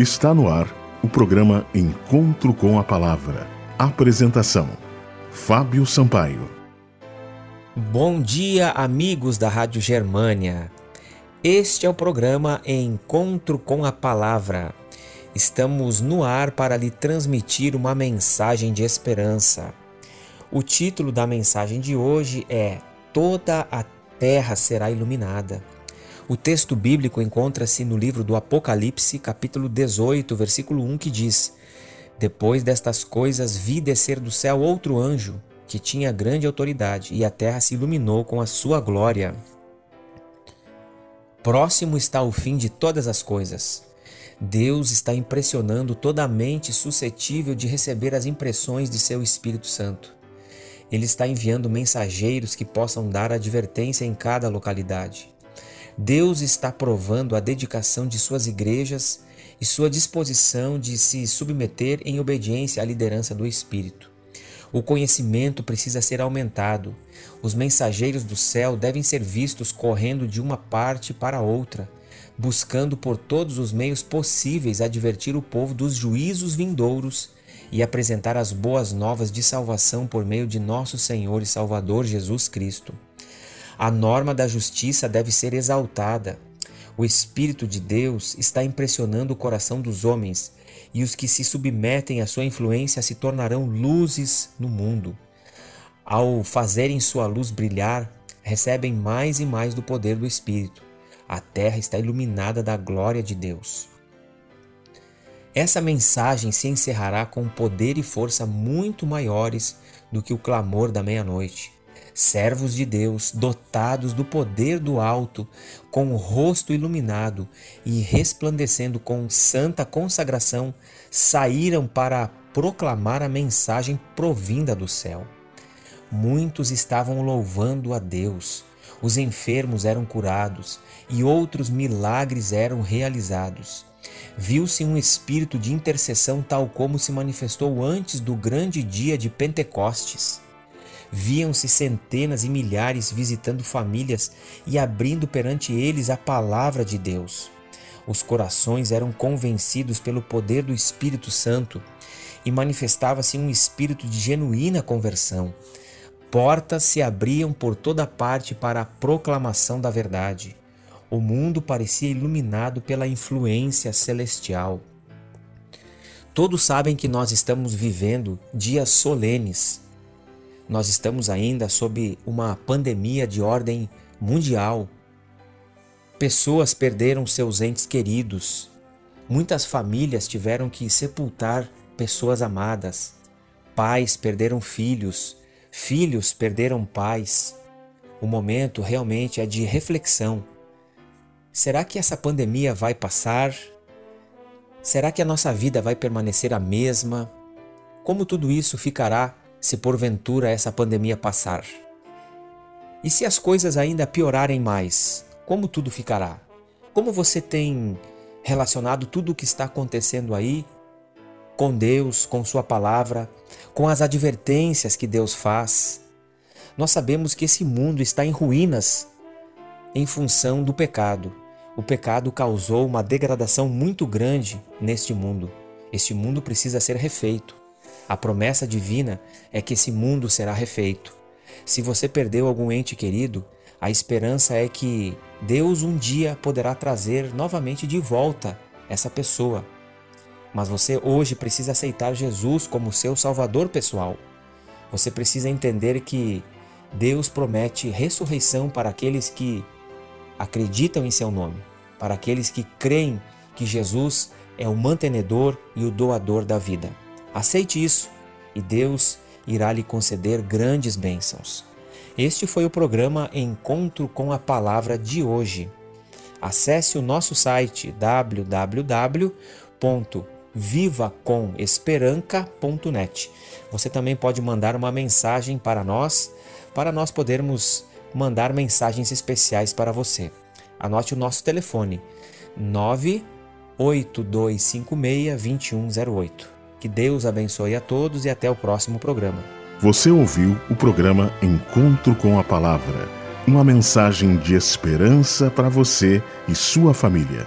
Está no ar o programa Encontro com a Palavra. Apresentação: Fábio Sampaio. Bom dia, amigos da Rádio Germânia. Este é o programa Encontro com a Palavra. Estamos no ar para lhe transmitir uma mensagem de esperança. O título da mensagem de hoje é Toda a Terra será iluminada. O texto bíblico encontra-se no livro do Apocalipse, capítulo 18, versículo 1, que diz: Depois destas coisas vi descer do céu outro anjo, que tinha grande autoridade, e a terra se iluminou com a sua glória. Próximo está o fim de todas as coisas. Deus está impressionando toda a mente suscetível de receber as impressões de seu Espírito Santo. Ele está enviando mensageiros que possam dar advertência em cada localidade. Deus está provando a dedicação de suas igrejas e sua disposição de se submeter em obediência à liderança do Espírito. O conhecimento precisa ser aumentado. Os mensageiros do céu devem ser vistos correndo de uma parte para outra, buscando por todos os meios possíveis advertir o povo dos juízos vindouros e apresentar as boas novas de salvação por meio de nosso Senhor e Salvador Jesus Cristo. A norma da justiça deve ser exaltada. O Espírito de Deus está impressionando o coração dos homens e os que se submetem à sua influência se tornarão luzes no mundo. Ao fazerem sua luz brilhar, recebem mais e mais do poder do Espírito. A terra está iluminada da glória de Deus. Essa mensagem se encerrará com poder e força muito maiores do que o clamor da meia-noite servos de Deus, dotados do poder do alto, com o rosto iluminado e resplandecendo com santa consagração, saíram para proclamar a mensagem provinda do céu. Muitos estavam louvando a Deus, os enfermos eram curados e outros milagres eram realizados. Viu-se um espírito de intercessão tal como se manifestou antes do grande dia de Pentecostes. Viam-se centenas e milhares visitando famílias e abrindo perante eles a palavra de Deus. Os corações eram convencidos pelo poder do Espírito Santo e manifestava-se um espírito de genuína conversão. Portas se abriam por toda parte para a proclamação da verdade. O mundo parecia iluminado pela influência celestial. Todos sabem que nós estamos vivendo dias solenes nós estamos ainda sob uma pandemia de ordem mundial. Pessoas perderam seus entes queridos. Muitas famílias tiveram que sepultar pessoas amadas. Pais perderam filhos. Filhos perderam pais. O momento realmente é de reflexão. Será que essa pandemia vai passar? Será que a nossa vida vai permanecer a mesma? Como tudo isso ficará se porventura essa pandemia passar? E se as coisas ainda piorarem mais, como tudo ficará? Como você tem relacionado tudo o que está acontecendo aí com Deus, com Sua palavra, com as advertências que Deus faz? Nós sabemos que esse mundo está em ruínas em função do pecado. O pecado causou uma degradação muito grande neste mundo. Este mundo precisa ser refeito. A promessa divina é que esse mundo será refeito. Se você perdeu algum ente querido, a esperança é que Deus um dia poderá trazer novamente de volta essa pessoa. Mas você hoje precisa aceitar Jesus como seu Salvador pessoal. Você precisa entender que Deus promete ressurreição para aqueles que acreditam em seu nome, para aqueles que creem que Jesus é o mantenedor e o doador da vida. Aceite isso e Deus irá lhe conceder grandes bênçãos. Este foi o programa Encontro com a Palavra de hoje. Acesse o nosso site www.vivacomesperanca.net. Você também pode mandar uma mensagem para nós, para nós podermos mandar mensagens especiais para você. Anote o nosso telefone: 98256 2108. Que Deus abençoe a todos e até o próximo programa. Você ouviu o programa Encontro com a Palavra uma mensagem de esperança para você e sua família.